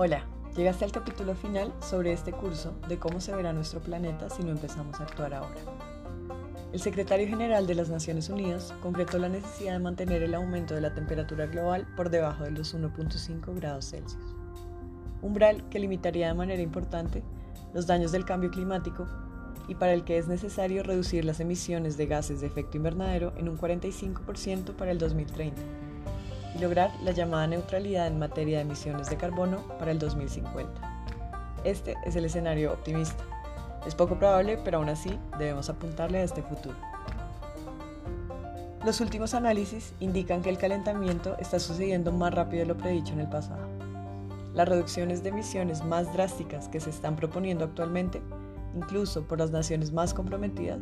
Hola, llegaste al capítulo final sobre este curso de cómo se verá nuestro planeta si no empezamos a actuar ahora. El secretario general de las Naciones Unidas concretó la necesidad de mantener el aumento de la temperatura global por debajo de los 1.5 grados Celsius, umbral que limitaría de manera importante los daños del cambio climático y para el que es necesario reducir las emisiones de gases de efecto invernadero en un 45% para el 2030 lograr la llamada neutralidad en materia de emisiones de carbono para el 2050. Este es el escenario optimista. Es poco probable, pero aún así debemos apuntarle a este futuro. Los últimos análisis indican que el calentamiento está sucediendo más rápido de lo predicho en el pasado. Las reducciones de emisiones más drásticas que se están proponiendo actualmente incluso por las naciones más comprometidas,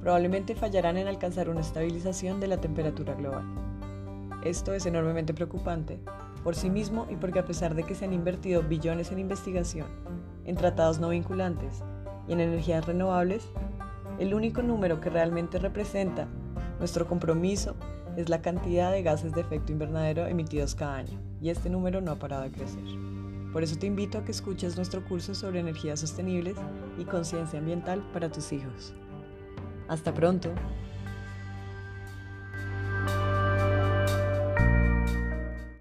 probablemente fallarán en alcanzar una estabilización de la temperatura global. Esto es enormemente preocupante por sí mismo y porque a pesar de que se han invertido billones en investigación, en tratados no vinculantes y en energías renovables, el único número que realmente representa nuestro compromiso es la cantidad de gases de efecto invernadero emitidos cada año, y este número no ha parado de crecer. Por eso te invito a que escuches nuestro curso sobre energías sostenibles y conciencia ambiental para tus hijos. Hasta pronto.